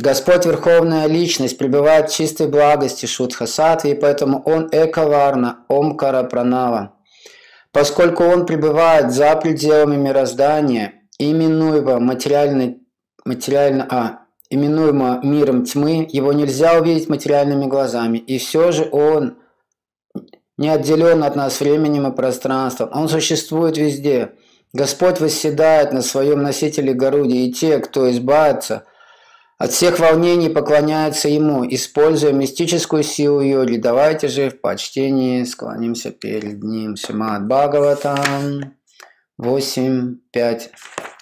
Господь Верховная Личность пребывает в чистой благости Сатви, и поэтому Он Экаварна, Омкара Пранава. Поскольку Он пребывает за пределами мироздания, именуемо материальной, материально, а, именуемо миром тьмы, его нельзя увидеть материальными глазами, и все же Он не отделен от нас временем и пространством. Он существует везде. Господь восседает на своем носителе Горуде, и те, кто избавится от всех волнений, поклоняются Ему, используя мистическую силу Йоги. Давайте же в почтении склонимся перед Ним. Шимат Бхагаватам 8, 5,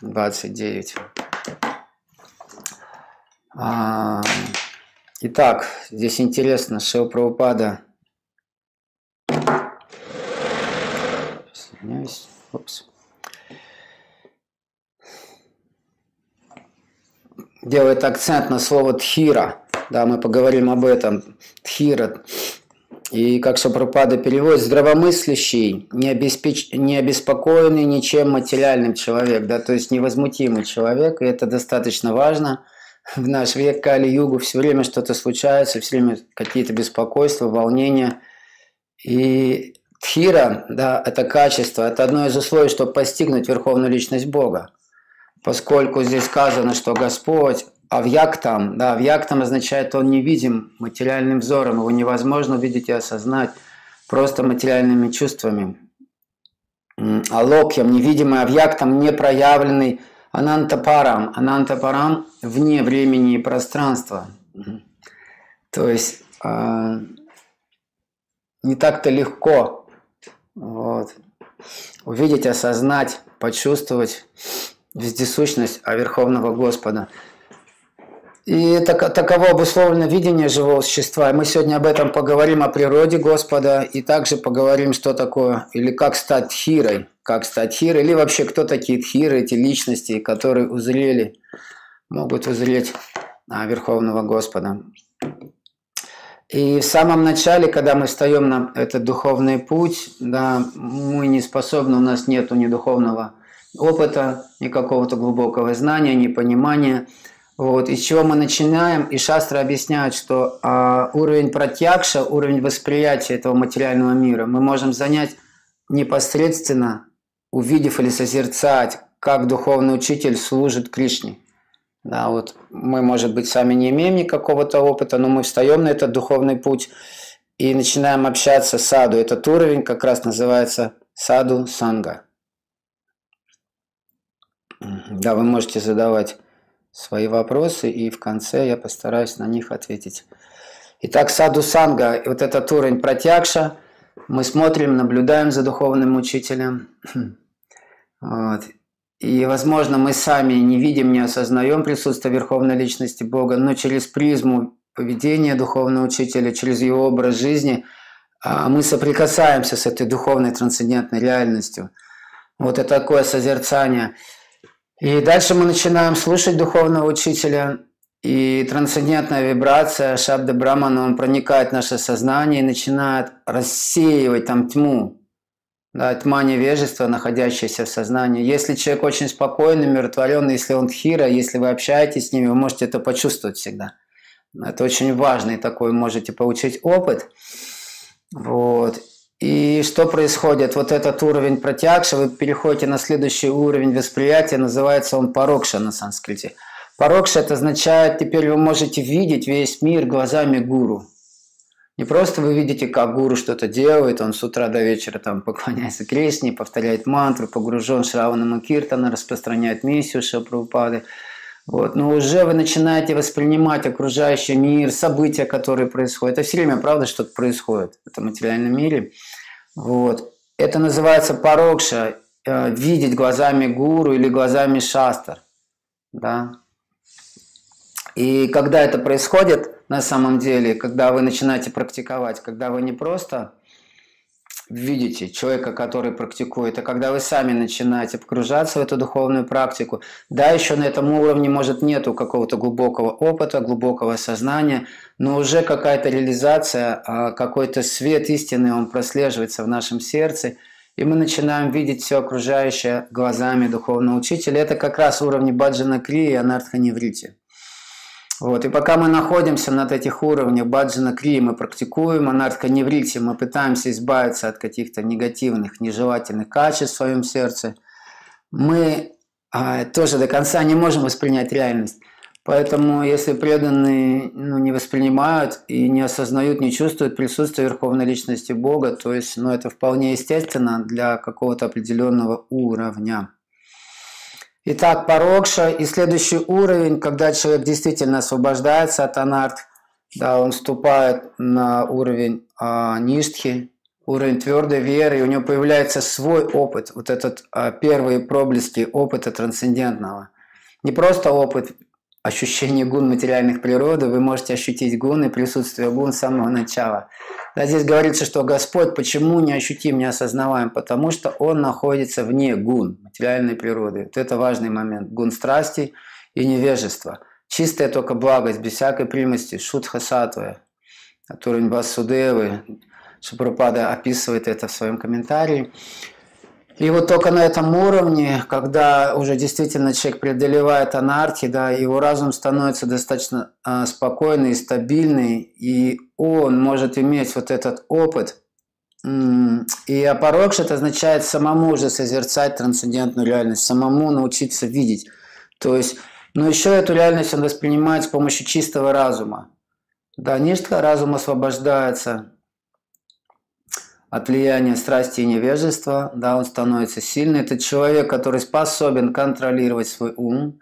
29. А, итак, здесь интересно, Шил Прабхупада Извиняюсь. Упс. Делает акцент на слово «тхира». Да, мы поговорим об этом. Тхира. И как Шапрапада переводит, здравомыслящий, не, обеспеч... не обеспокоенный ничем материальным человек, да, то есть невозмутимый человек, и это достаточно важно. В наш век Кали-Югу все время что-то случается, все время какие-то беспокойства, волнения. И Тхира, да, это качество, это одно из условий, чтобы постигнуть верховную личность Бога. Поскольку здесь сказано, что Господь Авьяктам, да, Авьяктам означает, он невидим материальным взором, его невозможно увидеть и осознать просто материальными чувствами. Алокьям, невидимый Авьяктам, непроявленный Анантапарам. Анантапарам вне времени и пространства. То есть э, не так-то легко вот. Увидеть, осознать, почувствовать вездесущность Верховного Господа. И так, таково обусловлено видение живого существа. И мы сегодня об этом поговорим, о природе Господа, и также поговорим, что такое, или как стать хирой, как стать хирой, или вообще кто такие тхиры, эти личности, которые узрели, могут узреть а, Верховного Господа. И в самом начале, когда мы встаем на этот духовный путь, да, мы не способны, у нас нет ни духовного опыта, ни какого-то глубокого знания, ни понимания. Вот. Из чего мы начинаем? И шастры объясняют, что а, уровень протягша, уровень восприятия этого материального мира мы можем занять непосредственно, увидев или созерцать, как духовный учитель служит Кришне. Да, вот мы, может быть, сами не имеем никакого-то опыта, но мы встаем на этот духовный путь и начинаем общаться с саду. Этот уровень как раз называется саду санга. Да, вы можете задавать свои вопросы, и в конце я постараюсь на них ответить. Итак, саду санга, вот этот уровень протягша, мы смотрим, наблюдаем за духовным учителем. Вот. И, возможно, мы сами не видим, не осознаем присутствие Верховной Личности Бога, но через призму поведения Духовного Учителя, через его образ жизни а, мы соприкасаемся с этой духовной трансцендентной реальностью. Вот это такое созерцание. И дальше мы начинаем слушать Духовного Учителя, и трансцендентная вибрация Шабда Брамана, он проникает в наше сознание и начинает рассеивать там тьму, да, тьма невежества, находящаяся в сознании. Если человек очень спокойный, умиротворенный, если он тхира, если вы общаетесь с ними, вы можете это почувствовать всегда. Это очень важный такой, можете получить опыт. Вот. И что происходит? Вот этот уровень протягша, вы переходите на следующий уровень восприятия, называется он парокша на санскрите. Парокша это означает, теперь вы можете видеть весь мир глазами гуру. Не просто вы видите, как гуру что-то делает, он с утра до вечера там поклоняется Кришне, повторяет мантру, погружен в Шравана Киртана, распространяет миссию Шапрупады. Вот. Но уже вы начинаете воспринимать окружающий мир, события, которые происходят. Это все время, правда, что-то происходит в этом материальном мире. Вот. Это называется парокша, э, видеть глазами гуру или глазами шастер. Да? И когда это происходит, на самом деле, когда вы начинаете практиковать, когда вы не просто видите человека, который практикует, а когда вы сами начинаете погружаться в эту духовную практику, да, еще на этом уровне, может, нету какого-то глубокого опыта, глубокого сознания, но уже какая-то реализация, а, какой-то свет истины, он прослеживается в нашем сердце, и мы начинаем видеть все окружающее глазами духовного учителя. Это как раз уровни Баджана Кри и Анартха Неврити. Вот. И пока мы находимся над этих уровнях баджана кри, мы практикуем анархоневрите, мы пытаемся избавиться от каких-то негативных, нежелательных качеств в своем сердце, мы а, тоже до конца не можем воспринять реальность. Поэтому, если преданные ну, не воспринимают и не осознают, не чувствуют присутствие Верховной Личности Бога, то есть ну, это вполне естественно для какого-то определенного уровня. Итак, парокша и следующий уровень, когда человек действительно освобождается от анарт, да, он вступает на уровень а, ништхи, уровень твердой веры, и у него появляется свой опыт, вот этот а, первые проблески опыта трансцендентного. Не просто опыт ощущение гун материальных природы, вы можете ощутить гун и присутствие гун с самого начала. Да, здесь говорится, что Господь почему не ощутим, не осознаваем? Потому что Он находится вне гун материальной природы. Вот это важный момент. Гун страсти и невежества. Чистая только благость, без всякой примости, шутха сатвая, который Васудевы, Шапрупада описывает это в своем комментарии. И вот только на этом уровне, когда уже действительно человек преодолевает анархи, да, его разум становится достаточно э, спокойный, стабильный, и он может иметь вот этот опыт. И апорокш это означает самому уже созерцать трансцендентную реальность, самому научиться видеть. То есть, но еще эту реальность он воспринимает с помощью чистого разума. Да, ништха разум освобождается, от влияния страсти и невежества, да, он становится сильный. Это человек, который способен контролировать свой ум,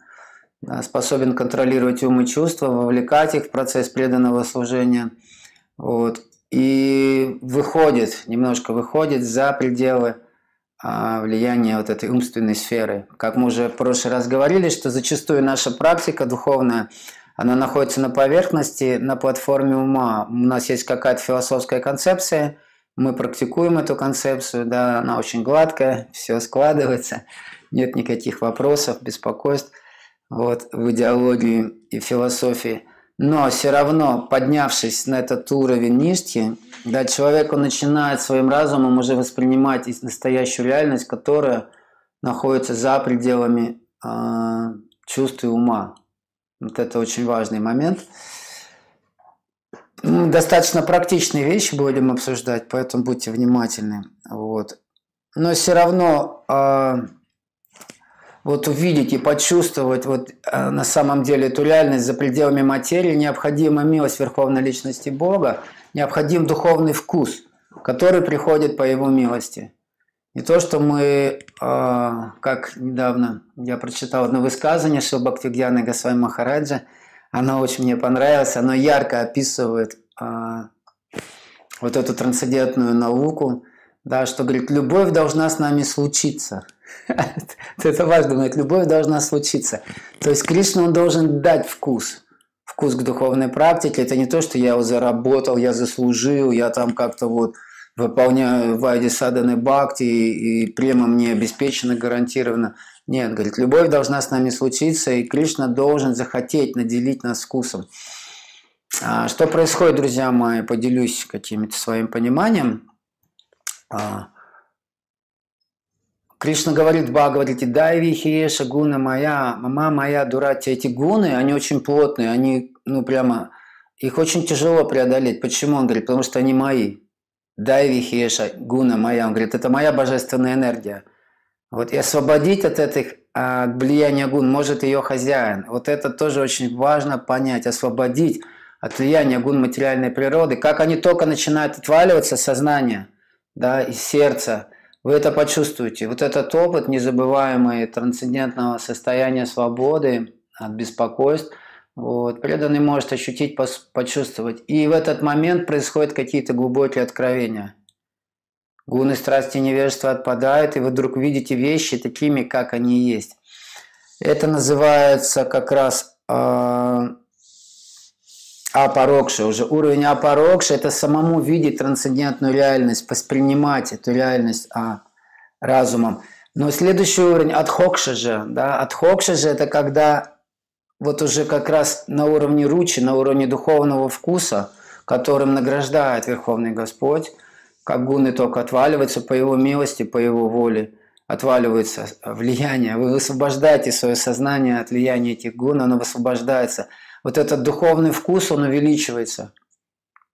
да, способен контролировать ум и чувства, вовлекать их в процесс преданного служения. Вот, и выходит, немножко выходит за пределы а, влияния вот этой умственной сферы. Как мы уже в прошлый раз говорили, что зачастую наша практика духовная, она находится на поверхности, на платформе ума. У нас есть какая-то философская концепция – мы практикуем эту концепцию, да, она очень гладкая, все складывается, нет никаких вопросов, беспокойств вот, в идеологии и философии. Но все равно, поднявшись на этот уровень нишки, да, человек он начинает своим разумом уже воспринимать настоящую реальность, которая находится за пределами э, чувств и ума. Вот это очень важный момент. Достаточно практичные вещи будем обсуждать, поэтому будьте внимательны. Вот. Но все равно э, вот увидеть и почувствовать вот э, на самом деле эту реальность за пределами материи необходима милость Верховной Личности Бога, необходим духовный вкус, который приходит по Его милости. Не то, что мы, э, как недавно я прочитал одно высказывание Шилбхактигьяны Госвами Махараджа, оно очень мне понравилось, оно ярко описывает а, вот эту трансцендентную науку, да, что говорит, любовь должна с нами случиться. Это важно, говорит, любовь должна случиться. То есть Кришна, он должен дать вкус, вкус к духовной практике. Это не то, что я его заработал, я заслужил, я там как-то вот выполняю вайди саданы бхакти, и, и према мне обеспечена гарантированно. Нет, говорит, любовь должна с нами случиться, и Кришна должен захотеть наделить нас вкусом. А что происходит, друзья мои, поделюсь каким-то своим пониманием. А, Кришна говорит в Бхагавадгите, дай вихиеша гуна моя, мама моя, дурати. Эти гуны, они очень плотные, они, ну, прямо, их очень тяжело преодолеть. Почему? Он говорит, потому что они мои. Дай вихиеша гуна моя. Он говорит, это моя божественная энергия. Вот и освободить от этих от влияния гун может ее хозяин. Вот это тоже очень важно понять, освободить от влияния гун материальной природы. Как они только начинают отваливаться сознание да, из сердца, вы это почувствуете. Вот этот опыт незабываемый трансцендентного состояния свободы от беспокойств, вот, преданный может ощутить, почувствовать. И в этот момент происходят какие-то глубокие откровения – Гуны страсти и невежества отпадают, и вы вдруг видите вещи такими, как они есть. Это называется как раз э, апарокша. Уже уровень апарокша – это самому видеть трансцендентную реальность, воспринимать эту реальность а, разумом. Но следующий уровень – адхокша же. Да? Адхокша же – это когда вот уже как раз на уровне ручи, на уровне духовного вкуса, которым награждает Верховный Господь, как гуны только отваливаются по его милости, по его воле. отваливаются влияния, вы высвобождаете свое сознание от влияния этих гун, оно высвобождается. Вот этот духовный вкус, он увеличивается.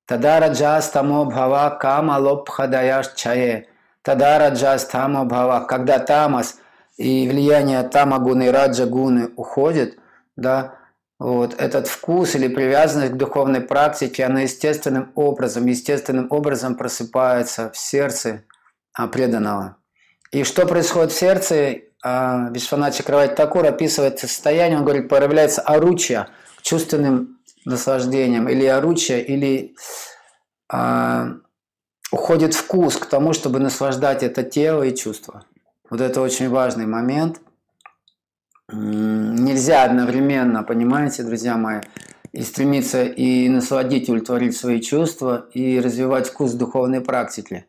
Тадара джас тамо бхава кама лоб хадаяш чае. Тадара джас тамо бхава. Когда тамас и влияние тамагуны и раджа гуны уходит, да, вот этот вкус или привязанность к духовной практике, она естественным образом, естественным образом просыпается в сердце а, преданного. И что происходит в сердце, а, Вишванат Чакравати Такур описывает состояние, он говорит, появляется оручья к чувственным наслаждением, или оручья, или а, уходит вкус к тому, чтобы наслаждать это тело и чувства. Вот это очень важный момент – нельзя одновременно, понимаете, друзья мои, и стремиться и насладить, и удовлетворить свои чувства, и развивать вкус духовной практики.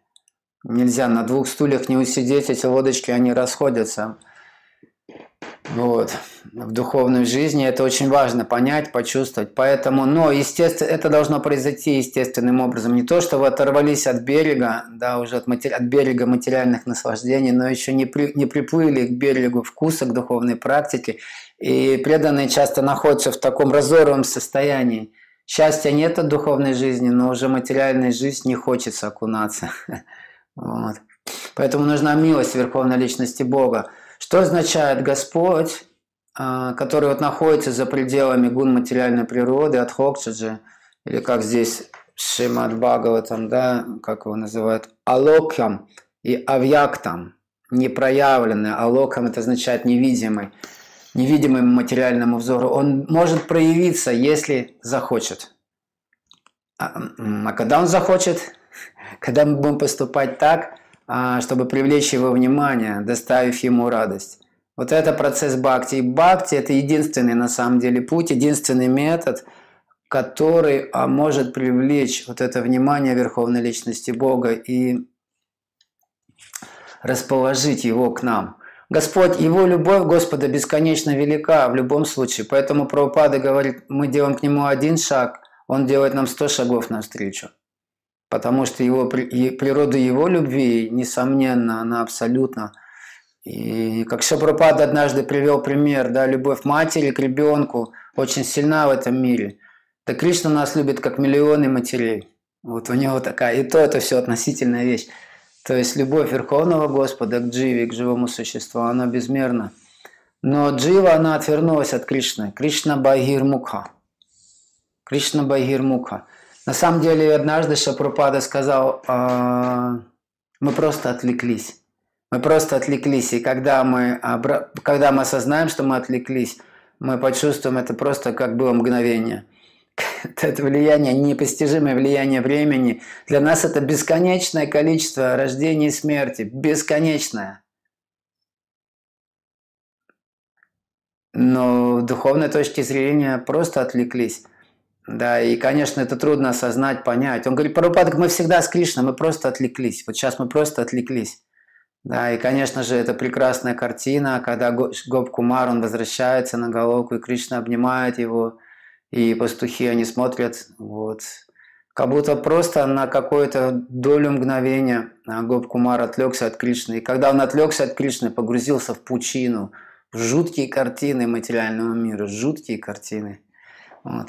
Нельзя на двух стульях не усидеть, эти лодочки, они расходятся. Вот. В духовной жизни это очень важно понять, почувствовать. Поэтому, но, естественно, это должно произойти естественным образом. Не то, что вы оторвались от берега, да, уже от, матери... от берега материальных наслаждений, но еще не, при... не приплыли к берегу вкуса, к духовной практике. И преданные часто находятся в таком разорванном состоянии. Счастья нет от духовной жизни, но уже материальной жизни не хочется окунаться. Вот. Поэтому нужна милость Верховной Личности Бога. Что означает Господь, а, который вот находится за пределами гун материальной природы, от Хокчаджи, или как здесь Шимат Бхагаватам, да, как его называют, Алокам и Авьяктам, непроявленный. Алокам это означает невидимый, невидимый материальному взору. Он может проявиться, если захочет. А, а когда он захочет? Когда мы будем поступать так, чтобы привлечь его внимание, доставив ему радость. Вот это процесс бхакти. И бхакти – это единственный на самом деле путь, единственный метод, который а, может привлечь вот это внимание Верховной Личности Бога и расположить его к нам. Господь, Его любовь Господа бесконечно велика в любом случае. Поэтому Прабхупада говорит, мы делаем к Нему один шаг, Он делает нам сто шагов навстречу потому что его, природа его любви, несомненно, она абсолютно. И как Шапрапад однажды привел пример, да, любовь матери к ребенку очень сильна в этом мире. Да Кришна нас любит как миллионы матерей. Вот у него такая, и то это все относительная вещь. То есть любовь Верховного Господа к Дживе, к живому существу, она безмерна. Но Джива, она отвернулась от Кришны. Кришна Багир Мукха. Кришна Багир Мукха. На самом деле, однажды Шапрупада сказал, э, мы просто отвлеклись. Мы просто отвлеклись. И когда мы, когда мы осознаем, что мы отвлеклись, мы почувствуем это просто как было мгновение. Это влияние, непостижимое влияние времени. Для нас это бесконечное количество рождения и смерти. Бесконечное. Но в духовной точке зрения просто отвлеклись. Да, и, конечно, это трудно осознать, понять. Он говорит, Парупадок, мы всегда с Кришной, мы просто отвлеклись. Вот сейчас мы просто отвлеклись. Да, и, конечно же, это прекрасная картина, когда Гоп Кумар, он возвращается на головку, и Кришна обнимает его, и пастухи, они смотрят, вот, как будто просто на какую-то долю мгновения Гоп Кумар отвлекся от Кришны. И когда он отвлекся от Кришны, погрузился в пучину, в жуткие картины материального мира, жуткие картины. Вот.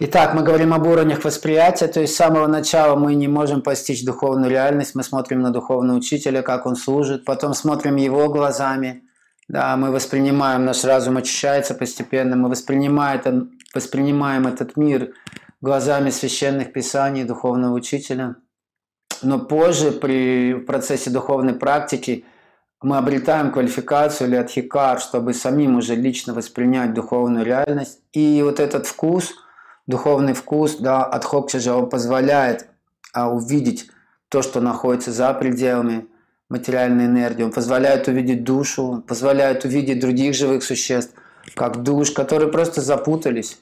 Итак, мы говорим об уровнях восприятия, то есть с самого начала мы не можем постичь духовную реальность, мы смотрим на духовного учителя, как он служит, потом смотрим его глазами, да, мы воспринимаем, наш разум очищается постепенно, мы воспринимаем, воспринимаем этот мир глазами священных писаний духовного учителя. Но позже при процессе духовной практики мы обретаем квалификацию или адхикар, чтобы самим уже лично воспринять духовную реальность. И вот этот вкус – духовный вкус, да, от Хокчаджа, он позволяет а, увидеть то, что находится за пределами материальной энергии, он позволяет увидеть душу, позволяет увидеть других живых существ, как душ, которые просто запутались.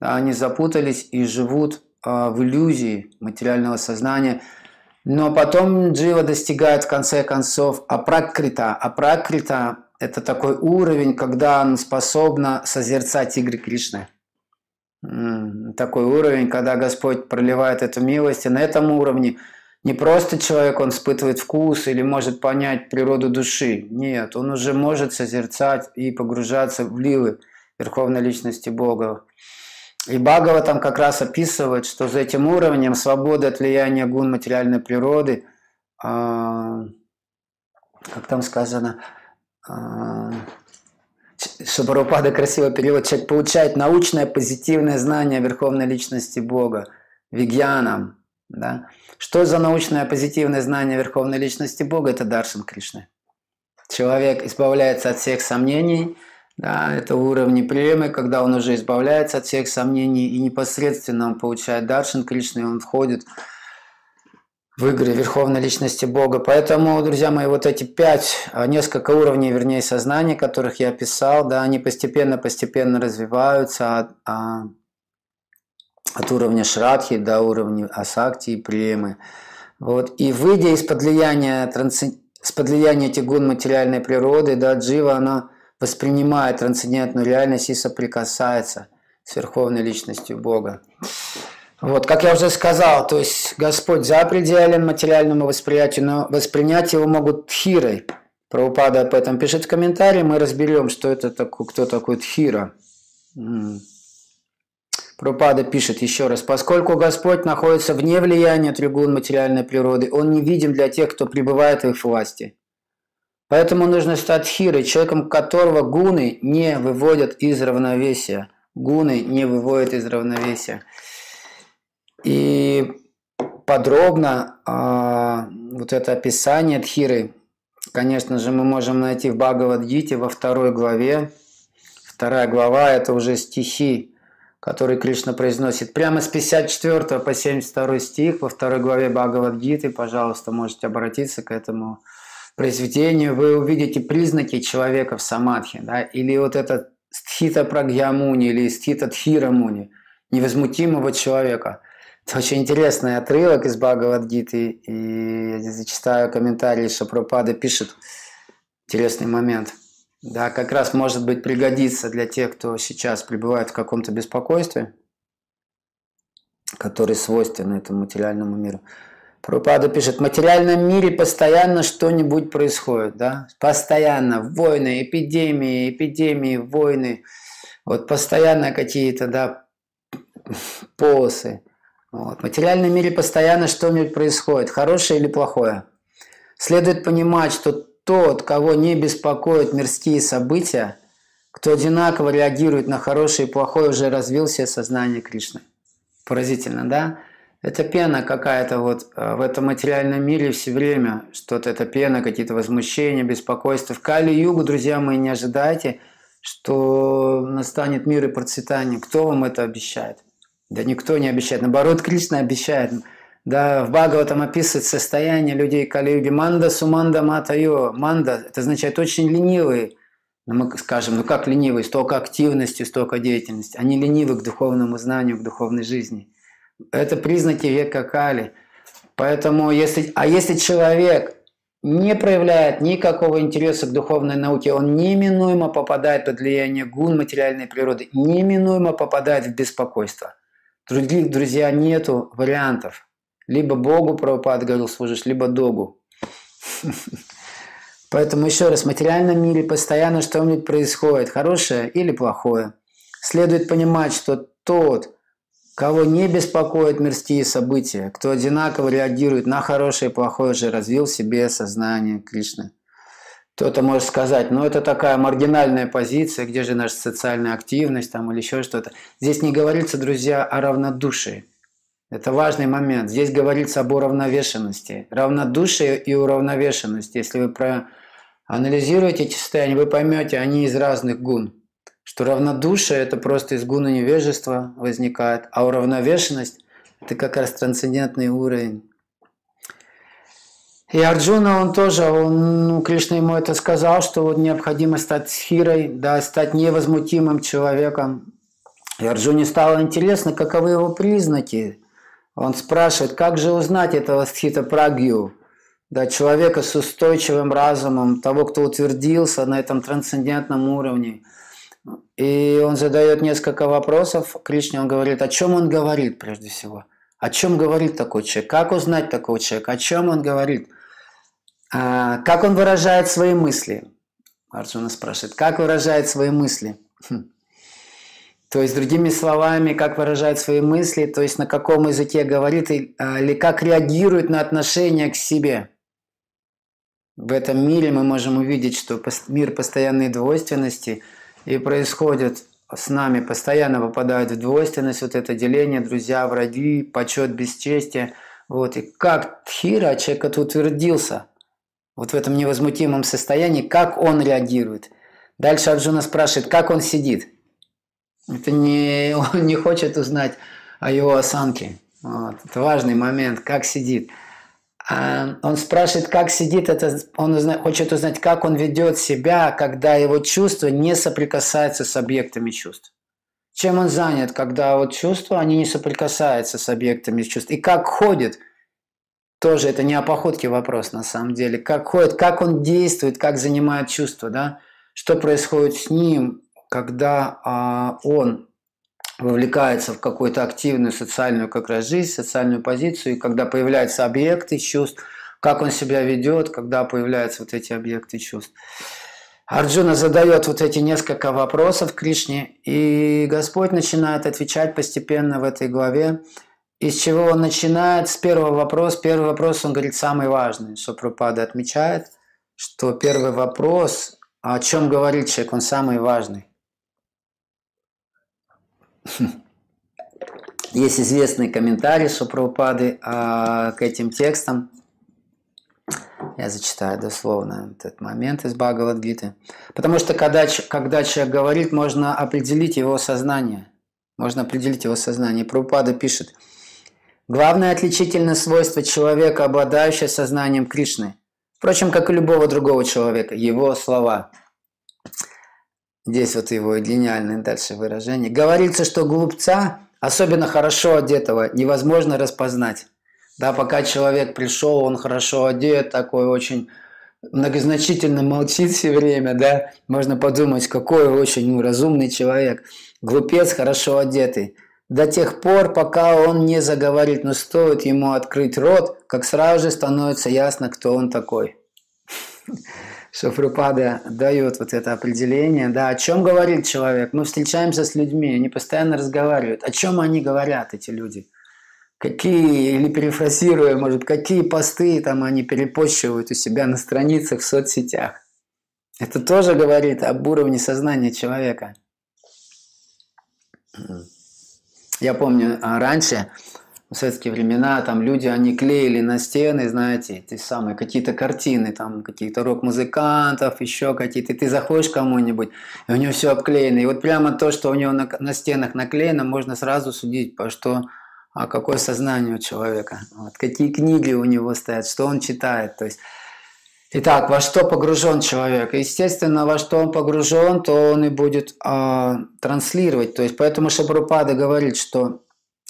Да, они запутались и живут а, в иллюзии материального сознания. Но потом Джива достигает в конце концов апракрита. Апракрита – это такой уровень, когда он способна созерцать игры Кришны такой уровень, когда Господь проливает эту милость, и на этом уровне Не просто человек, он испытывает вкус или может понять природу души. Нет, он уже может созерцать и погружаться в лилы Верховной Личности Бога. И Бхагава там как раз описывает, что за этим уровнем свободы от влияния гун материальной природы, а, как там сказано, а, Шабарупада красиво перевод, человек получает научное позитивное знание Верховной Личности Бога, вигьяном, да? Что за научное позитивное знание Верховной Личности Бога? Это Даршан Кришны. Человек избавляется от всех сомнений, да, это уровни премы, когда он уже избавляется от всех сомнений и непосредственно он получает Даршан Кришны, он входит в игры Верховной Личности Бога. Поэтому, друзья мои, вот эти пять, а, несколько уровней, вернее, сознания, которых я описал, да, они постепенно-постепенно развиваются от, а, от уровня Шрадхи до уровня Асакти и Премы. Вот. И выйдя из-под влияния, трансцен... из-под влияния этих гун материальной природы, да, Джива, она воспринимает трансцендентную реальность и соприкасается с Верховной Личностью Бога. Вот, как я уже сказал, то есть Господь запределен материальному восприятию, но воспринять его могут тхирой. Правопада об этом пишет в комментарии, мы разберем, что это такое, кто такой тхира. Пропада пишет еще раз, поскольку Господь находится вне влияния тригун материальной природы, Он не видим для тех, кто пребывает в их власти. Поэтому нужно стать хирой, человеком которого гуны не выводят из равновесия. Гуны не выводят из равновесия. И подробно э, вот это описание Тхиры, конечно же, мы можем найти в Бхагавадгите во второй главе. Вторая глава – это уже стихи который Кришна произносит прямо с 54 по 72 стих во второй главе Бхагавадгиты. Пожалуйста, можете обратиться к этому произведению. Вы увидите признаки человека в самадхи. Да? Или вот это стхита прагьямуни или стхита тхирамуни, невозмутимого человека. Это очень интересный отрывок из Бхагавадгиты. И я зачитаю комментарии Шапрапада пишет. Интересный момент – да, как раз может быть пригодится для тех, кто сейчас пребывает в каком-то беспокойстве, который свойствен этому материальному миру. Пропада пишет, в материальном мире постоянно что-нибудь происходит, да, постоянно войны, эпидемии, эпидемии, войны, вот постоянно какие-то, да, полосы. Вот. В материальном мире постоянно что-нибудь происходит, хорошее или плохое. Следует понимать, что тот, кого не беспокоят мирские события, кто одинаково реагирует на хорошее и плохое, уже развил себе сознание Кришны. Поразительно, да? Это пена какая-то вот э, в этом материальном мире все время, что-то это пена, какие-то возмущения, беспокойства. В Кали-Югу, друзья мои, не ожидайте, что настанет мир и процветание. Кто вам это обещает? Да никто не обещает. Наоборот, Кришна обещает. Да, в Бхагаватам описывает состояние людей Кали-юги. Манда суманда матайо. Манда – это означает очень ленивые. Ну, мы скажем, ну как ленивые? Столько активности, столько деятельности. Они ленивы к духовному знанию, к духовной жизни. Это признаки века Кали. Поэтому, если, а если человек не проявляет никакого интереса к духовной науке, он неминуемо попадает под влияние гун материальной природы, неминуемо попадает в беспокойство. Других, друзья, нету вариантов. Либо Богу, Прабхупад говорил, служишь, либо Догу. Поэтому еще раз, в материальном мире постоянно что-нибудь происходит, хорошее или плохое. Следует понимать, что тот, кого не беспокоят мирские события, кто одинаково реагирует на хорошее и плохое, уже развил в себе сознание Кришны. Кто-то может сказать, ну это такая маргинальная позиция, где же наша социальная активность там или еще что-то. Здесь не говорится, друзья, о равнодушии. Это важный момент. Здесь говорится об уравновешенности. Равнодушие и уравновешенность. Если вы проанализируете эти состояния, вы поймете, они из разных гун. Что равнодушие – это просто из гуна невежества возникает, а уравновешенность – это как раз трансцендентный уровень. И Арджуна, он тоже, он, ну, Кришна ему это сказал, что вот необходимо стать схирой, да, стать невозмутимым человеком. И Арджуне стало интересно, каковы его признаки. Он спрашивает, как же узнать этого стхита прагью, да, человека с устойчивым разумом, того, кто утвердился на этом трансцендентном уровне. И он задает несколько вопросов Кришне, он говорит, о чем он говорит прежде всего? О чем говорит такой человек? Как узнать такого человека? О чем он говорит? А, как он выражает свои мысли? Арджуна спрашивает, как выражает свои мысли? Хм. То есть, другими словами, как выражает свои мысли, то есть на каком языке говорит а, или как реагирует на отношение к себе. В этом мире мы можем увидеть, что мир постоянной двойственности и происходит с нами, постоянно попадают в двойственность, вот это деление, друзья, враги, почет, бесчестие. Вот. И как Тхира, человек, который утвердился вот в этом невозмутимом состоянии, как он реагирует. Дальше Арджуна спрашивает, как он сидит. Это не, он не хочет узнать о его осанке. Вот. Это важный момент, как сидит. А он спрашивает, как сидит, это, он узна, хочет узнать, как он ведет себя, когда его чувства не соприкасаются с объектами чувств. Чем он занят, когда вот чувства, они не соприкасаются с объектами чувств. И как ходит, тоже это не о походке вопрос на самом деле. Как ходит, как он действует, как занимает чувства, да? Что происходит с ним, когда а, он вовлекается в какую-то активную социальную как раз жизнь, социальную позицию, и когда появляются объекты чувств, как он себя ведет, когда появляются вот эти объекты чувств. Арджуна задает вот эти несколько вопросов Кришне, и Господь начинает отвечать постепенно в этой главе. Из чего он начинает? С первого вопроса. Первый вопрос, он говорит, самый важный. Что Пропада отмечает, что первый вопрос, о чем говорит человек, он самый важный. Есть известный комментарий Шупрапады а, к этим текстам. Я зачитаю дословно этот момент из Бхагавадгиты. Потому что когда, когда человек говорит, можно определить его сознание. Можно определить его сознание. Прабхупада пишет, Главное отличительное свойство человека, обладающего сознанием Кришны, впрочем, как и любого другого человека, его слова – Здесь вот его гениальное дальше выражение. Говорится, что глупца, особенно хорошо одетого, невозможно распознать. Да, пока человек пришел, он хорошо одет, такой очень многозначительно молчит все время, да, можно подумать, какой очень разумный человек. Глупец хорошо одетый. До тех пор, пока он не заговорит, но стоит ему открыть рот, как сразу же становится ясно, кто он такой. Шафрупада дает вот это определение. Да, о чем говорит человек? Мы встречаемся с людьми, они постоянно разговаривают. О чем они говорят, эти люди? Какие, или перефразируя, может, какие посты там они перепощивают у себя на страницах в соцсетях. Это тоже говорит об уровне сознания человека. Я помню, а, раньше в советские времена там люди, они клеили на стены, знаете, эти самые какие-то картины, там каких-то рок-музыкантов, еще какие-то. Ты заходишь кому-нибудь, и у него все обклеено. И вот прямо то, что у него на, на стенах наклеено, можно сразу судить, по что, а какое сознание у человека, вот, какие книги у него стоят, что он читает. То есть, Итак, во что погружен человек? Естественно, во что он погружен, то он и будет э, транслировать. То есть, поэтому Шабрупада говорит, что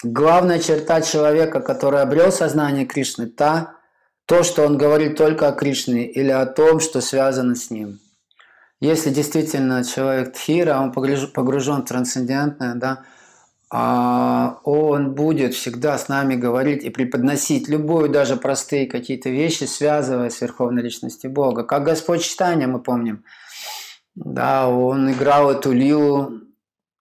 Главная черта человека, который обрел сознание Кришны, та, то, что он говорит только о Кришне или о том, что связано с ним. Если действительно человек тхира, он погружен в трансцендентное, да, он будет всегда с нами говорить и преподносить любую, даже простые какие-то вещи, связывая с Верховной Личностью Бога. Как Господь Читания, мы помним. Да, он играл эту лилу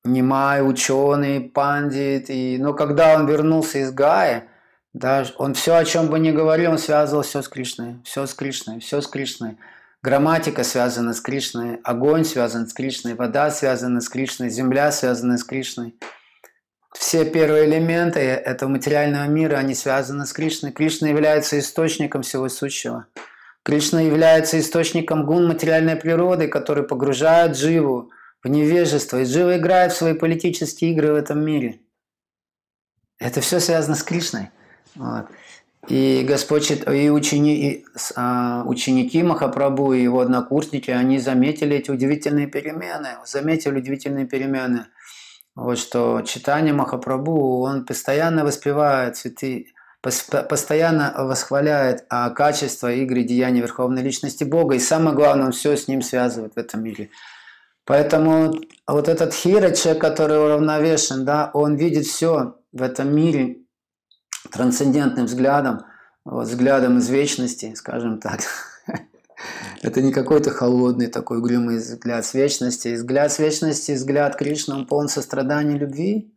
Немай, ученый, пандит. И, но когда он вернулся из Гая, да, он все, о чем бы ни говорил, он связывал все с Кришной, все с Кришной, все с Кришной. Грамматика связана с Кришной, огонь связан с Кришной, вода связана с Кришной, земля связана с Кришной. Все первые элементы этого материального мира, они связаны с Кришной. Кришна является источником всего сущего. Кришна является источником гун материальной природы, который погружает живу в невежество и живо играет в свои политические игры в этом мире. Это все связано с Кришной. Вот. И Господь, и, учени, и а, ученики Махапрабху и его однокурсники, они заметили эти удивительные перемены, заметили удивительные перемены. Вот что читание Махапрабху, он постоянно воспевает цветы, постоянно восхваляет а, качество игры деяния Верховной Личности Бога, и самое главное, он все с ним связывает в этом мире. Поэтому вот этот хира, человек, который уравновешен, да, он видит все в этом мире трансцендентным взглядом, вот, взглядом из вечности, скажем так. Это не какой-то холодный такой угрюмый взгляд с вечности. Взгляд с вечности, взгляд Кришны, он полон сострадания любви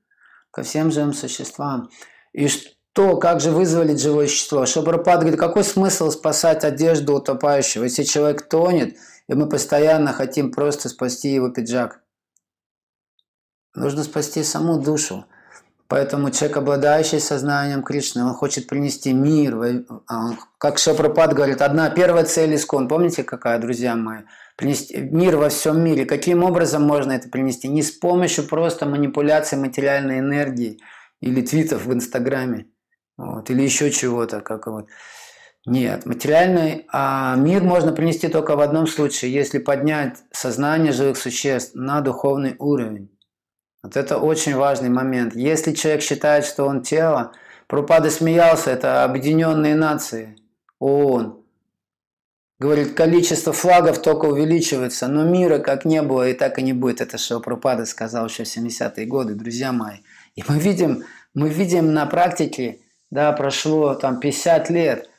ко всем живым существам. И что, как же вызволить живое существо? Шабрапад говорит, какой смысл спасать одежду утопающего, если человек тонет, и мы постоянно хотим просто спасти его пиджак? Нужно спасти саму душу. Поэтому человек, обладающий сознанием Кришны, он хочет принести мир. Как Шапрапад говорит, одна первая цель искон. Помните, какая, друзья мои? Принести мир во всем мире. Каким образом можно это принести? Не с помощью просто манипуляции материальной энергии или твитов в Инстаграме. Вот, или еще чего-то. Как вот. Нет, материальный а мир можно принести только в одном случае, если поднять сознание живых существ на духовный уровень. Вот это очень важный момент. Если человек считает, что он тело, Пропада смеялся, это Объединенные Нации, ООН. Говорит, количество флагов только увеличивается, но мира как не было и так и не будет. Это что Пропада сказал еще в 70-е годы, друзья мои. И мы видим, мы видим на практике, да, прошло там 50 лет,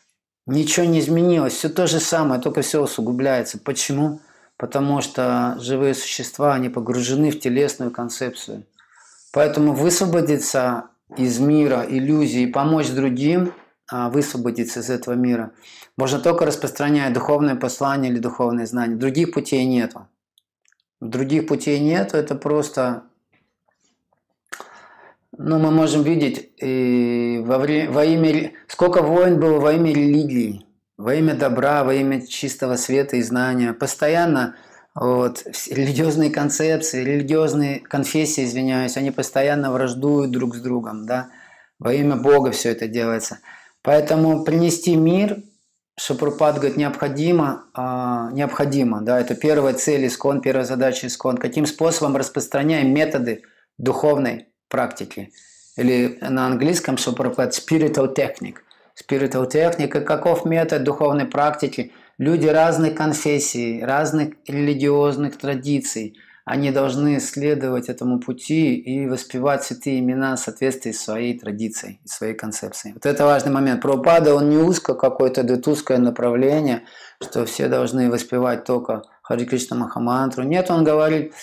ничего не изменилось, все то же самое, только все усугубляется. Почему? Потому что живые существа, они погружены в телесную концепцию. Поэтому высвободиться из мира иллюзий помочь другим а, высвободиться из этого мира можно только распространяя духовное послание или духовное знание. Других путей нету. Других путей нет, это просто ну, мы можем видеть и во, время, во имя... Сколько войн было во имя религии во имя добра, во имя чистого света и знания. Постоянно вот, религиозные концепции, религиозные конфессии, извиняюсь, они постоянно враждуют друг с другом, да, во имя Бога все это делается. Поэтому принести мир, Шапрупад говорит, необходимо, а, необходимо, да, это первая цель искон, первая задача искон. Каким способом распространяем методы духовной практики? Или на английском Шапрупад spiritual technique spiritual техника, каков метод духовной практики. Люди разных конфессий, разных религиозных традиций, они должны следовать этому пути и воспевать святые имена в соответствии с своей традицией, своей концепцией. Вот это важный момент. Пропада, он не узко какое-то детузское направление, что все должны воспевать только Хари Кришна Махамантру. Нет, он говорит,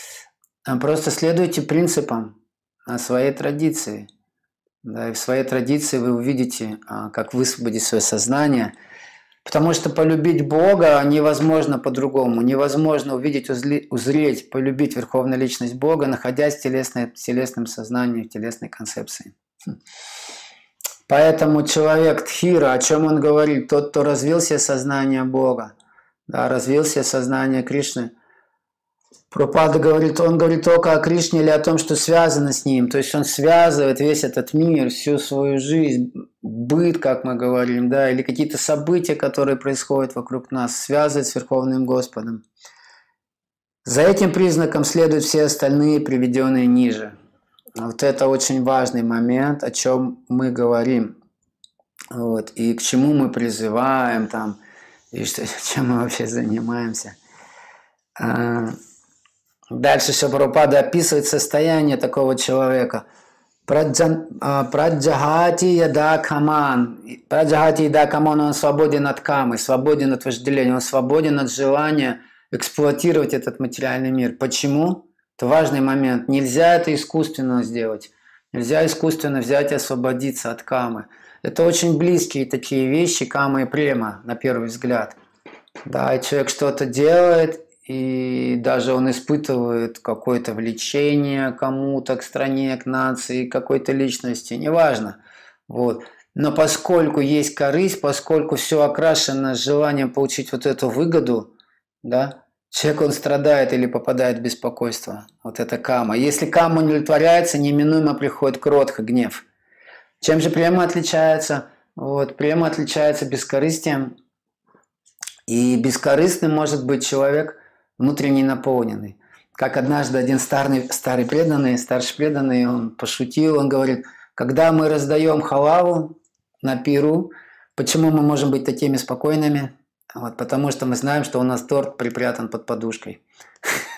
просто следуйте принципам своей традиции – да, и в своей традиции вы увидите, а, как высвободить свое сознание. Потому что полюбить Бога невозможно по-другому. Невозможно увидеть, узреть, полюбить Верховную Личность Бога, находясь в, телесной, в телесном сознании, в телесной концепции. Хм. Поэтому человек Тхира, о чем он говорит, тот, кто развил себе сознание Бога, да, развил себе сознание Кришны – Пропада говорит, он говорит только о Кришне или о том, что связано с ним. То есть он связывает весь этот мир, всю свою жизнь, быт, как мы говорим, да, или какие-то события, которые происходят вокруг нас, связывает с Верховным Господом. За этим признаком следуют все остальные, приведенные ниже. Вот это очень важный момент, о чем мы говорим. Вот, и к чему мы призываем там, и что, чем мы вообще занимаемся. Дальше Шабарупада описывает состояние такого человека. А, праджахати яда каман. Праджахати яда каман, он свободен от камы, свободен от вожделения, он свободен от желания эксплуатировать этот материальный мир. Почему? Это важный момент. Нельзя это искусственно сделать. Нельзя искусственно взять и освободиться от камы. Это очень близкие такие вещи, кама и према, на первый взгляд. Да, и человек что-то делает, и даже он испытывает какое-то влечение кому-то, к стране, к нации, к какой-то личности, неважно. Вот. Но поскольку есть корысть, поскольку все окрашено желанием получить вот эту выгоду, да, человек он страдает или попадает в беспокойство. Вот это кама. Если кама не удовлетворяется, неминуемо приходит кротха, гнев. Чем же према отличается? Вот, према отличается бескорыстием. И бескорыстным может быть человек – внутренне наполненный. Как однажды один старый, старый преданный, старший преданный, он пошутил, он говорит, когда мы раздаем халаву на пиру, почему мы можем быть такими спокойными? Вот, потому что мы знаем, что у нас торт припрятан под подушкой.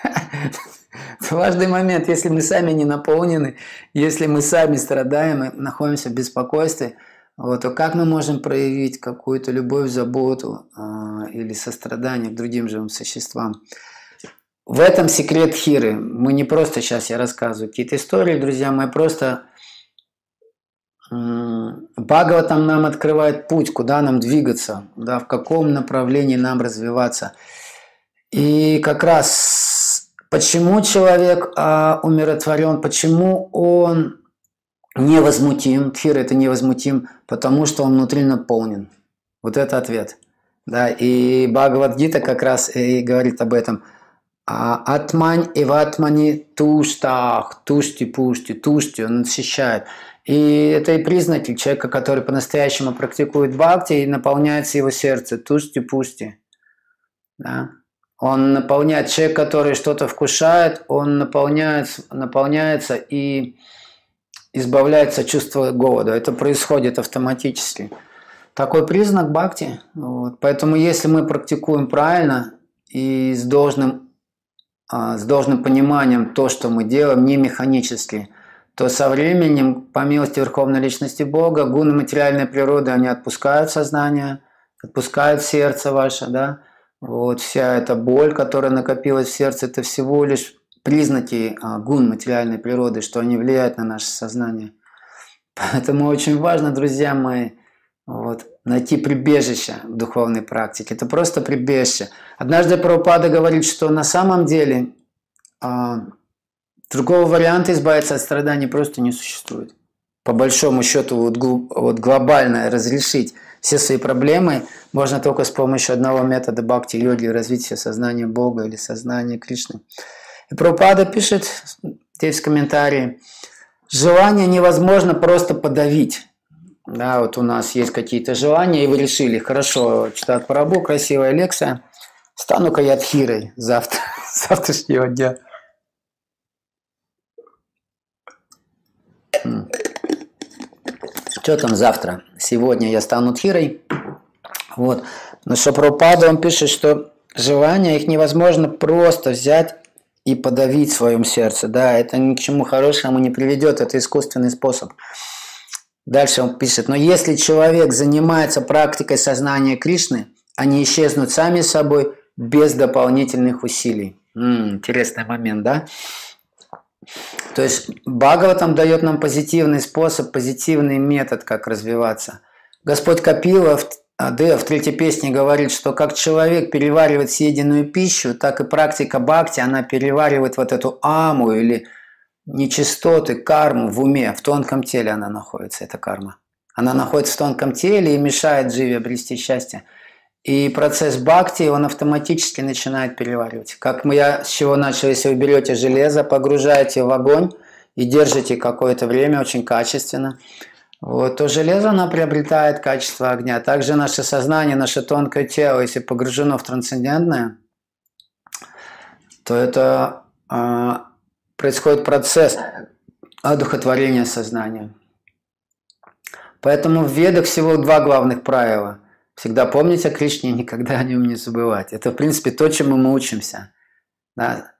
Важный момент. Если мы сами не наполнены, если мы сами страдаем и находимся в беспокойстве, Вот, то как мы можем проявить какую-то любовь, заботу э, или сострадание к другим живым существам? В этом секрет Хиры. Мы не просто сейчас я рассказываю какие-то истории, друзья мои, просто Бхагаватам нам открывает путь, куда нам двигаться, да, в каком направлении нам развиваться. И как раз почему человек а, умиротворен, почему он невозмутим, Тхир это невозмутим, потому что он внутри наполнен. Вот это ответ. Да, и Бхагавадгита как раз и говорит об этом. А, Атмань и ватмани туштах, тушти пушти, тушти, он насыщает. И это и признаки человека, который по-настоящему практикует бхакти и наполняется его сердце, тушти пусти. Да? Он наполняет, человек, который что-то вкушает, он наполняется, наполняется и избавляется от чувства голода. Это происходит автоматически. Такой признак бхакти. Вот. Поэтому если мы практикуем правильно и с должным, с должным пониманием то, что мы делаем, не механически – то со временем, по милости Верховной Личности Бога, гуны материальной природы, они отпускают сознание, отпускают сердце ваше, да, вот вся эта боль, которая накопилась в сердце, это всего лишь признаки а, гун материальной природы, что они влияют на наше сознание. Поэтому очень важно, друзья мои, вот, найти прибежище в духовной практике. Это просто прибежище. Однажды Прабхупада говорит, что на самом деле а, Другого варианта избавиться от страданий просто не существует. По большому счету, вот, вот глобально разрешить все свои проблемы можно только с помощью одного метода бхакти-йоги, развития сознания Бога или сознания Кришны. И Прабхупада пишет здесь в комментарии, желание невозможно просто подавить. Да, вот у нас есть какие-то желания, и вы решили, хорошо, читать Парабу, красивая лекция, стану-ка я тхирой завтра, завтрашнего дня. Что там завтра? Сегодня я стану тхирой. Вот. Но Шапрупада, он пишет, что желания их невозможно просто взять и подавить в своем сердце. Да, это ни к чему хорошему не приведет, это искусственный способ. Дальше он пишет, но если человек занимается практикой сознания Кришны, они исчезнут сами собой без дополнительных усилий. М-м, интересный момент, да? То есть Бхагаватам дает нам позитивный способ, позитивный метод, как развиваться. Господь Капила в Адея в третьей песне говорит, что как человек переваривает съеденную пищу, так и практика бхакти, она переваривает вот эту аму или нечистоты, карму в уме, в тонком теле она находится, эта карма. Она находится в тонком теле и мешает живе обрести счастье. И процесс бхакти, он автоматически начинает переваривать. Как мы, я с чего начал, если вы берете железо, погружаете в огонь и держите какое-то время очень качественно, вот, то железо, оно приобретает качество огня. Также наше сознание, наше тонкое тело, если погружено в трансцендентное, то это э, происходит процесс одухотворения сознания. Поэтому в ведах всего два главных правила – Всегда помнить о Кришне и никогда о нем не забывать. Это, в принципе, то, чему мы учимся. Да?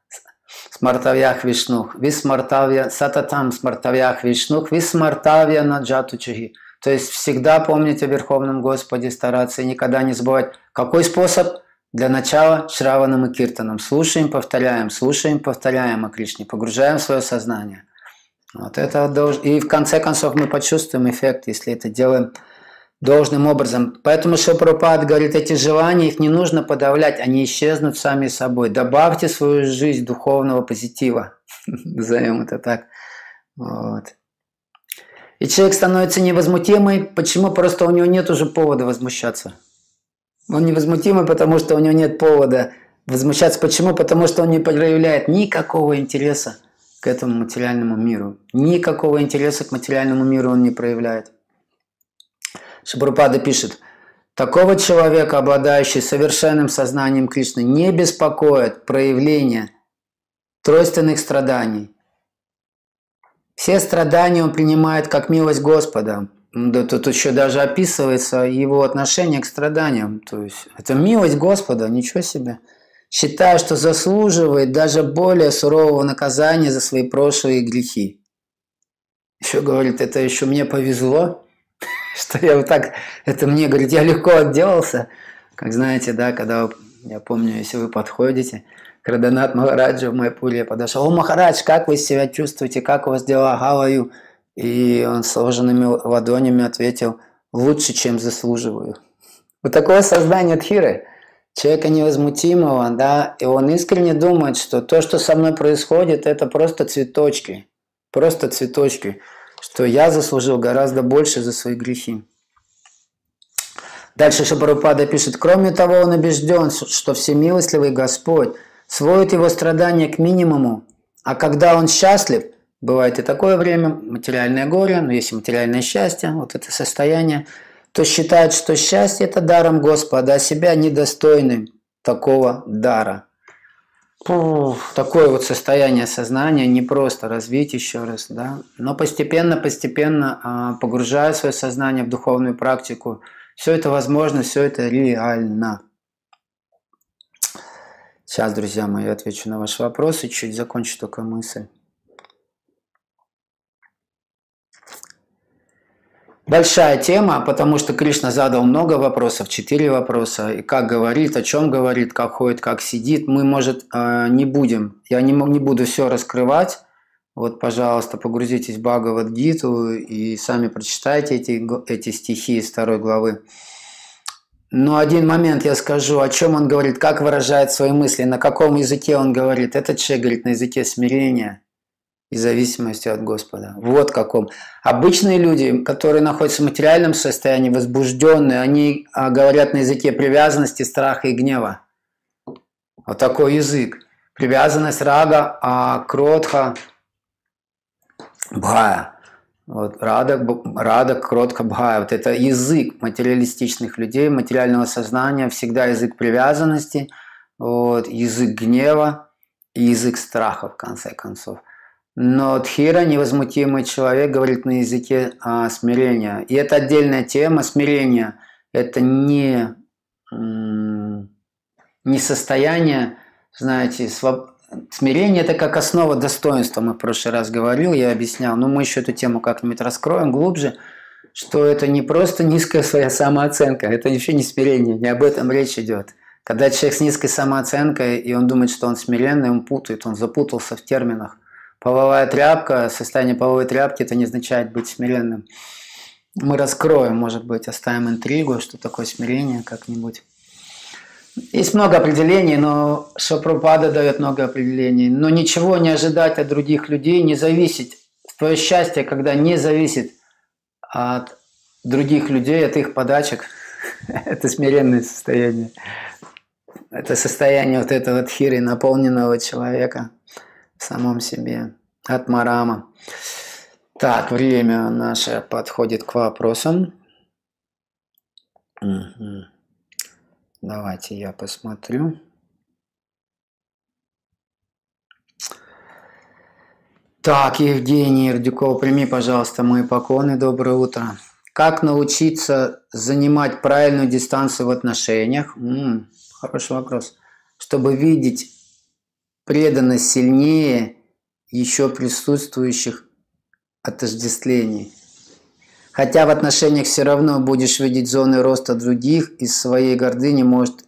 Смартавьях вишнух, висмартавья, сататам смартавьях вишнух, висмартавья наджату чаги. То есть всегда помнить о Верховном Господе, стараться и никогда не забывать. Какой способ? Для начала Шраваном и Киртаном. Слушаем, повторяем, слушаем, повторяем о Кришне, погружаем свое сознание. Вот это долж... И в конце концов мы почувствуем эффект, если это делаем должным образом. Поэтому Шапрапад говорит, эти желания, их не нужно подавлять, они исчезнут сами собой. Добавьте свою жизнь духовного позитива. Назовем это так. Вот. И человек становится невозмутимый. Почему? Просто у него нет уже повода возмущаться. Он невозмутимый, потому что у него нет повода возмущаться. Почему? Потому что он не проявляет никакого интереса к этому материальному миру. Никакого интереса к материальному миру он не проявляет. Шабрупада пишет, такого человека, обладающий совершенным сознанием Кришны, не беспокоит проявление тройственных страданий. Все страдания он принимает как милость Господа. Да, тут еще даже описывается его отношение к страданиям. То есть это милость Господа, ничего себе. Считая, что заслуживает даже более сурового наказания за свои прошлые грехи. Еще говорит, это еще мне повезло, что я вот так, это мне, говорит, я легко отделался. Как знаете, да, когда, я помню, если вы подходите к Раданат Махараджу в Майпуре, подошел, о, Махарадж, как вы себя чувствуете, как у вас дела, how И он сложенными ладонями ответил, лучше, чем заслуживаю. Вот такое создание Дхиры, человека невозмутимого, да, и он искренне думает, что то, что со мной происходит, это просто цветочки, просто цветочки что я заслужил гораздо больше за свои грехи. Дальше Шабарупада пишет, кроме того, он убежден, что всемилостливый Господь сводит его страдания к минимуму, а когда он счастлив, бывает и такое время, материальное горе, но есть и материальное счастье, вот это состояние, то считает, что счастье – это даром Господа, а себя недостойным такого дара. Такое вот состояние сознания не просто развить еще раз, да, но постепенно, постепенно а, погружая свое сознание в духовную практику, все это возможно, все это реально. Сейчас, друзья мои, отвечу на ваши вопросы, чуть закончу только мысль. Большая тема, потому что Кришна задал много вопросов, четыре вопроса, и как говорит, о чем говорит, как ходит, как сидит. Мы, может, э, не будем, я не, не буду все раскрывать. Вот, пожалуйста, погрузитесь в Бхагавадгиту и сами прочитайте эти, эти стихи из второй главы. Но один момент я скажу, о чем он говорит, как выражает свои мысли, на каком языке он говорит. Этот человек говорит на языке смирения – и зависимости от Господа. Вот каком. Обычные люди, которые находятся в материальном состоянии, возбужденные, они а, говорят на языке привязанности, страха и гнева. Вот такой язык. Привязанность рага, а кротха, бхая. Вот, рада, рада, кротка, бхая. Вот это язык материалистичных людей, материального сознания, всегда язык привязанности, вот, язык гнева и язык страха, в конце концов. Но Тхира, невозмутимый человек, говорит на языке а, смирения. И это отдельная тема смирения. Это не, не состояние, знаете, своб... смирение – это как основа достоинства. Мы в прошлый раз говорил, я объяснял. Но мы еще эту тему как-нибудь раскроем глубже, что это не просто низкая своя самооценка, это еще не смирение, не об этом речь идет. Когда человек с низкой самооценкой, и он думает, что он смиренный, он путает, он запутался в терминах. Половая тряпка, состояние половой тряпки, это не означает быть смиренным. Мы раскроем, может быть, оставим интригу, что такое смирение как-нибудь. Есть много определений, но Шапрупада дает много определений. Но ничего не ожидать от других людей, не зависеть. Твое счастье, когда не зависит от других людей, от их подачек, это смиренное состояние. Это состояние вот этого тхири, наполненного человека – в самом себе. От Марама. Так, время наше подходит к вопросам. Давайте я посмотрю. Так, Евгений Ирдюков, прими, пожалуйста, мои поклоны. Доброе утро. Как научиться занимать правильную дистанцию в отношениях? М-м, хороший вопрос. Чтобы видеть преданность сильнее еще присутствующих отождествлений. Хотя в отношениях все равно будешь видеть зоны роста других, из своей гордыни может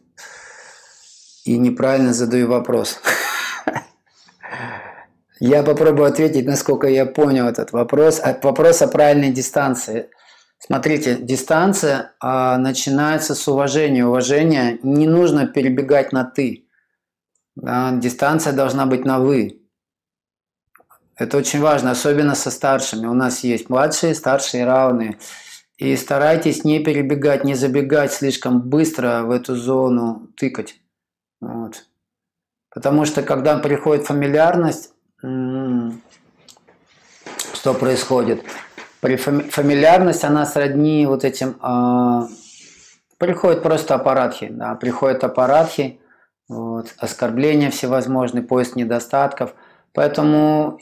и неправильно задаю вопрос. Я попробую ответить, насколько я понял этот вопрос. А, вопрос о правильной дистанции. Смотрите, дистанция а, начинается с уважения. Уважение не нужно перебегать на «ты». Да, дистанция должна быть на «вы». Это очень важно, особенно со старшими. У нас есть младшие, старшие, равные. И старайтесь не перебегать, не забегать слишком быстро в эту зону, тыкать. Вот. Потому что когда приходит фамильярность, что происходит? При фамильярность, она сродни вот этим... Э, приходит просто аппаратхи. Да, приходит аппаратхи, вот, оскорбления всевозможные, поиск недостатков. Поэтому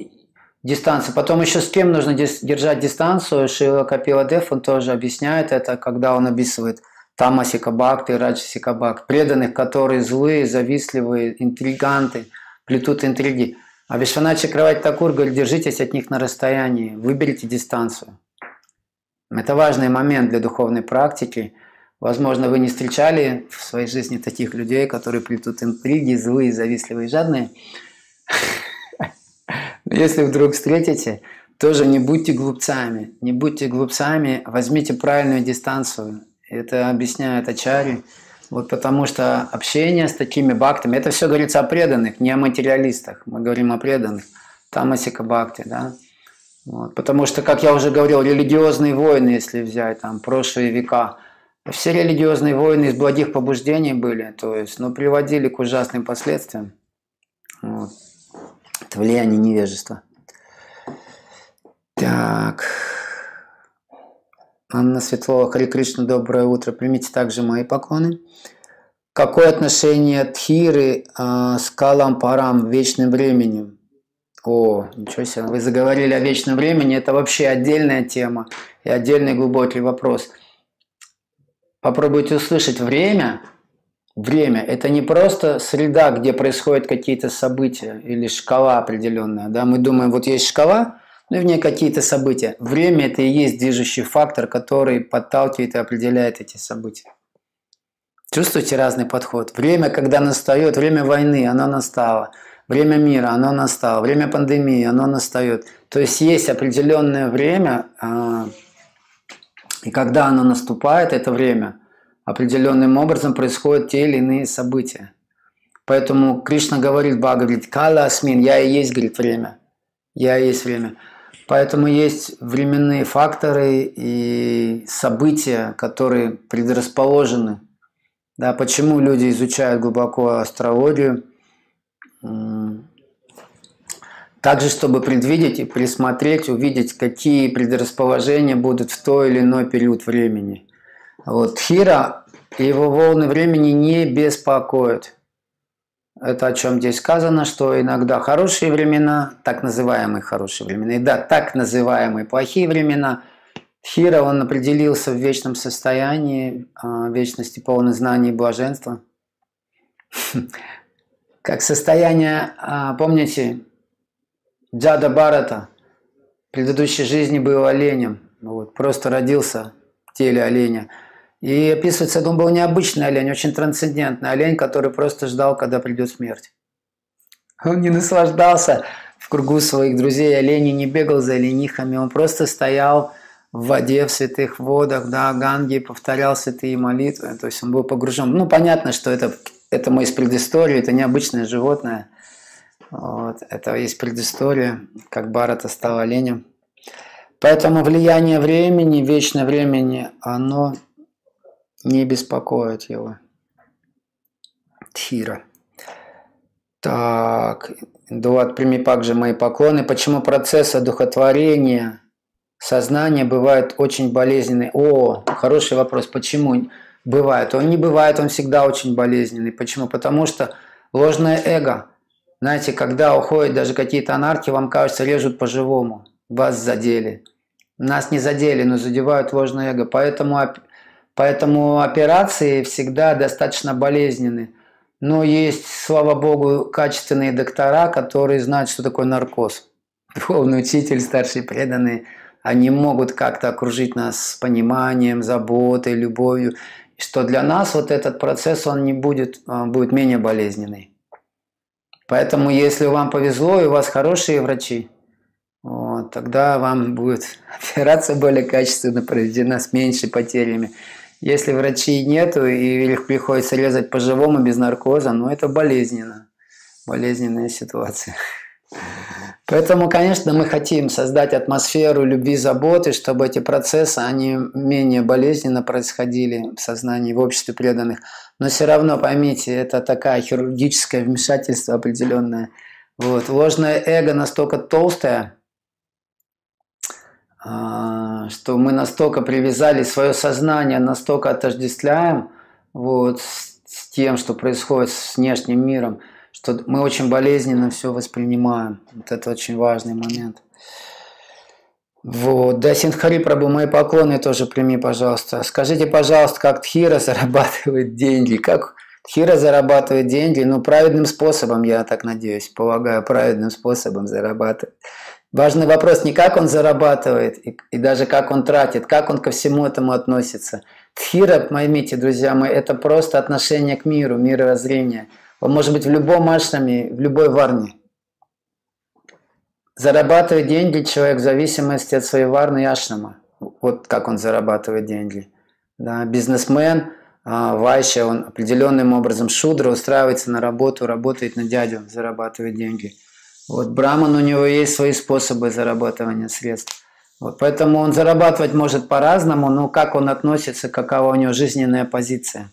дистанция. Потом еще с кем нужно держать дистанцию. Шила Капила Дев, он тоже объясняет это, когда он описывает Тамасика Бхакти и Раджасика Бхакти. Преданных, которые злые, завистливые, интриганты, плетут интриги. А Вишваначи Кравать Такур говорит, держитесь от них на расстоянии, выберите дистанцию. Это важный момент для духовной практики. Возможно, вы не встречали в своей жизни таких людей, которые плетут интриги, злые, завистливые, жадные. Если вдруг встретите, тоже не будьте глупцами. Не будьте глупцами, возьмите правильную дистанцию. Это объясняет Ачари. Вот потому что общение с такими бхактами, это все говорится о преданных, не о материалистах. Мы говорим о преданных. Тамасика бхакти, да. Вот, потому что, как я уже говорил, религиозные войны, если взять там прошлые века, все религиозные войны из благих побуждений были, то есть, но приводили к ужасным последствиям. Вот. Это влияние невежества. Так. Анна Светлова, Хари Кришна, доброе утро. Примите также мои поклоны. Какое отношение Тхиры э, с Калампарам, вечным временем? О, ничего себе, вы заговорили о вечном времени, это вообще отдельная тема и отдельный глубокий вопрос. Попробуйте услышать время. Время – это не просто среда, где происходят какие-то события или шкала определенная. Да? Мы думаем, вот есть шкала, ну и в ней какие-то события. Время – это и есть движущий фактор, который подталкивает и определяет эти события. Чувствуете разный подход? Время, когда настает, время войны, оно настало – Время мира, оно настало. Время пандемии, оно настает. То есть есть определенное время, а, и когда оно наступает, это время, определенным образом происходят те или иные события. Поэтому Кришна говорит, Бага говорит, Кала Асмин, я и есть, говорит, время. Я и есть время. Поэтому есть временные факторы и события, которые предрасположены. Да, почему люди изучают глубоко астрологию – также, чтобы предвидеть и присмотреть, увидеть, какие предрасположения будут в той или иной период времени. Вот Хира его волны времени не беспокоят. Это о чем здесь сказано, что иногда хорошие времена, так называемые хорошие времена, и да, так называемые плохие времена, Хира, он определился в вечном состоянии, а, вечности полной знания и блаженства. Как состояние, а, помните, Джада Барата в предыдущей жизни был оленем, вот, просто родился в теле оленя. И описывается, он был необычный олень, очень трансцендентный олень, который просто ждал, когда придет смерть. Он не наслаждался в кругу своих друзей оленей, не бегал за оленихами, он просто стоял в воде, в святых водах, да, Ганги, повторял святые молитвы, то есть он был погружен. Ну, понятно, что это это мы из предыстории, это необычное животное. Вот, это есть предыстория, как Барата стал оленем. Поэтому влияние времени, вечное времени, оно не беспокоит его. Тхира. Так, Дуат, прими также мои поклоны. Почему процесс одухотворения сознания бывает очень болезненный? О, хороший вопрос. Почему? бывает. Он не бывает, он всегда очень болезненный. Почему? Потому что ложное эго. Знаете, когда уходят даже какие-то анархи, вам кажется, режут по-живому. Вас задели. Нас не задели, но задевают ложное эго. Поэтому, поэтому операции всегда достаточно болезненны. Но есть, слава богу, качественные доктора, которые знают, что такое наркоз. Духовный учитель, старший преданный, они могут как-то окружить нас пониманием, заботой, любовью что для нас вот этот процесс, он не будет, а, будет менее болезненный. Поэтому, если вам повезло и у вас хорошие врачи, вот, тогда вам будет операция более качественно проведена с меньшими потерями. Если врачей нету и их приходится резать по-живому без наркоза, ну это болезненно. Болезненная ситуация. Поэтому, конечно, мы хотим создать атмосферу любви, заботы, чтобы эти процессы, они менее болезненно происходили в сознании, в обществе преданных. Но все равно, поймите, это такая хирургическое вмешательство определенное. Вот. Ложное эго настолько толстое, а, что мы настолько привязали свое сознание, настолько отождествляем вот, с тем, что происходит с внешним миром – что мы очень болезненно все воспринимаем. Вот это очень важный момент. Вот. Да, Синхари Прабу, мои поклоны тоже прими, пожалуйста. Скажите, пожалуйста, как Тхира зарабатывает деньги? Как Тхира зарабатывает деньги? Ну, праведным способом, я так надеюсь, полагаю, праведным способом зарабатывает. Важный вопрос не как он зарабатывает и, и даже как он тратит, как он ко всему этому относится. Тхира, поймите, друзья мои, это просто отношение к миру, мировоззрение. Он может быть в любом ашраме, в любой варне. Зарабатывает деньги человек в зависимости от своей варны и. Вот как он зарабатывает деньги. Да, бизнесмен, а, Вайща, он определенным образом шудра устраивается на работу, работает на дядю, зарабатывает деньги. Вот Браман, у него есть свои способы зарабатывания средств. Вот, поэтому он зарабатывать может по-разному, но как он относится, какова у него жизненная позиция.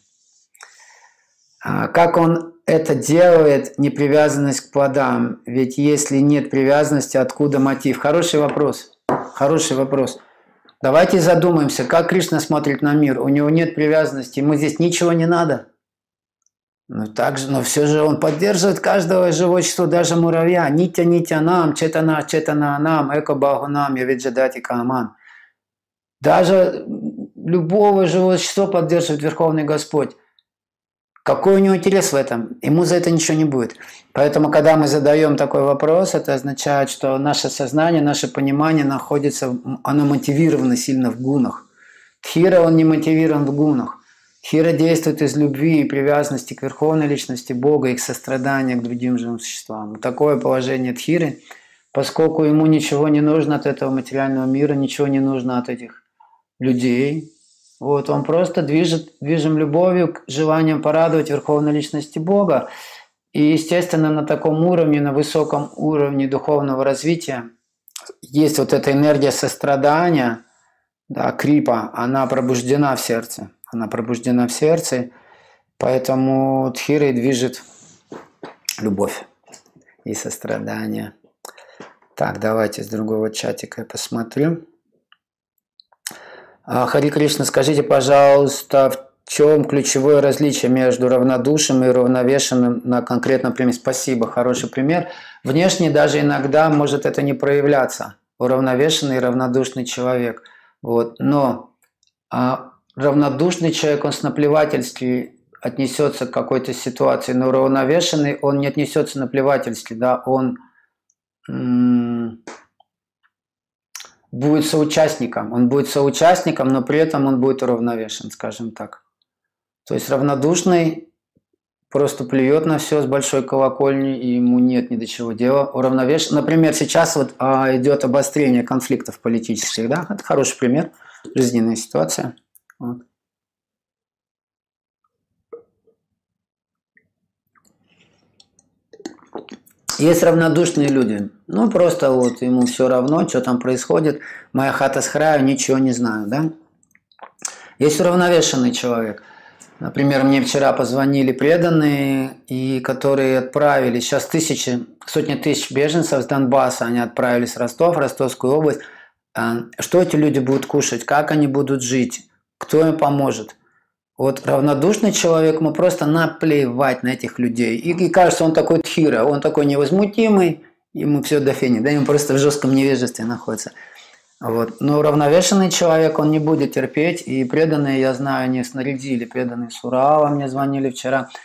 А как он это делает, непривязанность к плодам? Ведь если нет привязанности, откуда мотив? Хороший вопрос. Хороший вопрос. Давайте задумаемся, как Кришна смотрит на мир. У него нет привязанности, ему здесь ничего не надо. Но также, но все же он поддерживает каждого существа, даже муравья. Нитя, нитя нам, четана, четана нам, эко баху нам, явиджадати каман. Даже любого живого существа поддерживает Верховный Господь. Какой у него интерес в этом? Ему за это ничего не будет. Поэтому, когда мы задаем такой вопрос, это означает, что наше сознание, наше понимание находится, оно мотивировано сильно в гунах. Тхира, он не мотивирован в гунах. Хира действует из любви и привязанности к верховной личности Бога и к состраданию к другим живым существам. Такое положение Тхиры, поскольку ему ничего не нужно от этого материального мира, ничего не нужно от этих людей, вот, он просто движет, движем любовью, желанием порадовать верховной личности Бога. И, естественно, на таком уровне, на высоком уровне духовного развития есть вот эта энергия сострадания, да, крипа, она пробуждена в сердце. Она пробуждена в сердце, поэтому Тхирой движет любовь и сострадание. Так, давайте с другого чатика я посмотрю. А, Хари Кришна, скажите, пожалуйста, в чем ключевое различие между равнодушным и равновешенным на конкретном примере? Спасибо, хороший пример. Внешне даже иногда может это не проявляться. Уравновешенный и равнодушный человек. Вот. Но а, равнодушный человек, он с наплевательски отнесется к какой-то ситуации, но уравновешенный, он не отнесется наплевательски, да, он будет соучастником. Он будет соучастником, но при этом он будет уравновешен, скажем так. То есть равнодушный просто плюет на все с большой колокольни, и ему нет ни до чего дела. Уравновешен. Например, сейчас вот а, идет обострение конфликтов политических, да, это хороший пример, жизненная ситуация. Вот. Есть равнодушные люди. Ну, просто вот ему все равно, что там происходит. Моя хата с краю, ничего не знаю, да? Есть уравновешенный человек. Например, мне вчера позвонили преданные, и которые отправили, сейчас тысячи, сотни тысяч беженцев с Донбасса, они отправились в Ростов, Ростовскую область. А, что эти люди будут кушать, как они будут жить, кто им поможет – вот равнодушный человек, ему просто наплевать на этих людей. И, и кажется, он такой тхира, он такой невозмутимый, ему все до фени, да, ему просто в жестком невежестве находится. Вот. Но равновешенный человек, он не будет терпеть, и преданные, я знаю, не снарядили, преданные Сурава мне звонили вчера –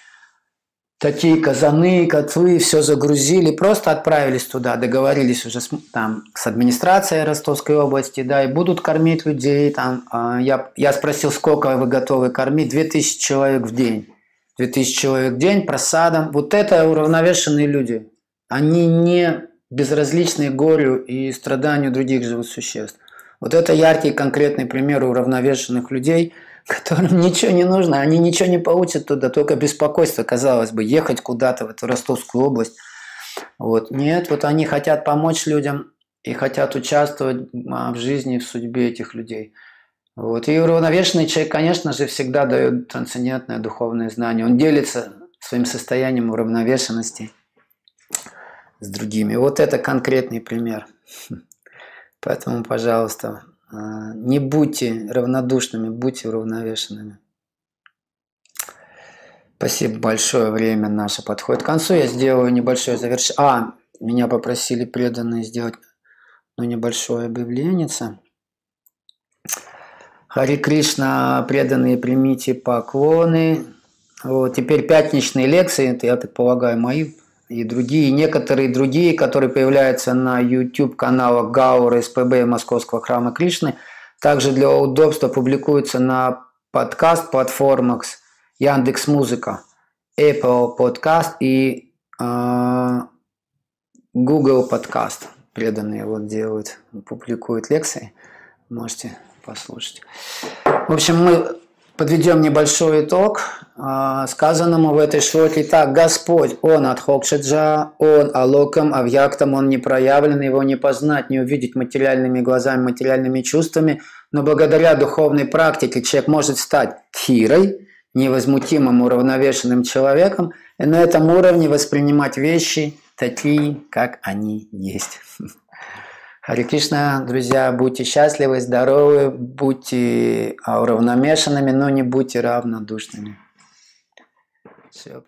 такие казаны, котлы, все загрузили, просто отправились туда, договорились уже с, там, с администрацией Ростовской области, да, и будут кормить людей. Там, а, я, я спросил, сколько вы готовы кормить? 2000 человек в день. 2000 человек в день просадом. Вот это уравновешенные люди. Они не безразличны горю и страданию других живых существ. Вот это яркий конкретный пример уравновешенных людей – которым ничего не нужно, они ничего не получат туда, только беспокойство, казалось бы, ехать куда-то в эту Ростовскую область. Вот. Нет, вот они хотят помочь людям и хотят участвовать а, в жизни, в судьбе этих людей. Вот. И уравновешенный человек, конечно же, всегда дает трансцендентное духовное знание. Он делится своим состоянием уравновешенности с другими. Вот это конкретный пример. Поэтому, пожалуйста, не будьте равнодушными, будьте уравновешенными. Спасибо большое. Время наше подходит к концу. Я сделаю небольшое завершение. А, меня попросили преданные сделать ну, небольшое объявление. Хари Кришна, преданные, примите поклоны. Вот, теперь пятничные лекции, это, я так полагаю, мои и другие, некоторые другие, которые появляются на YouTube-каналах Гаура, СПБ Московского храма Кришны, также для удобства публикуются на подкаст-платформах Яндекс Музыка, Apple Podcast и э, Google Podcast. Преданные вот делают, публикуют лекции. Можете послушать. В общем, мы подведем небольшой итог э, сказанному в этой шлоке. Так, Господь, Он от Хокшиджа, Он алоком, авьяктом, Он не проявлен, Его не познать, не увидеть материальными глазами, материальными чувствами, но благодаря духовной практике человек может стать хирой, невозмутимым, уравновешенным человеком, и на этом уровне воспринимать вещи такие, как они есть. Хари Кришна, друзья, будьте счастливы, здоровы, будьте уравномешанными, но не будьте равнодушными. Все.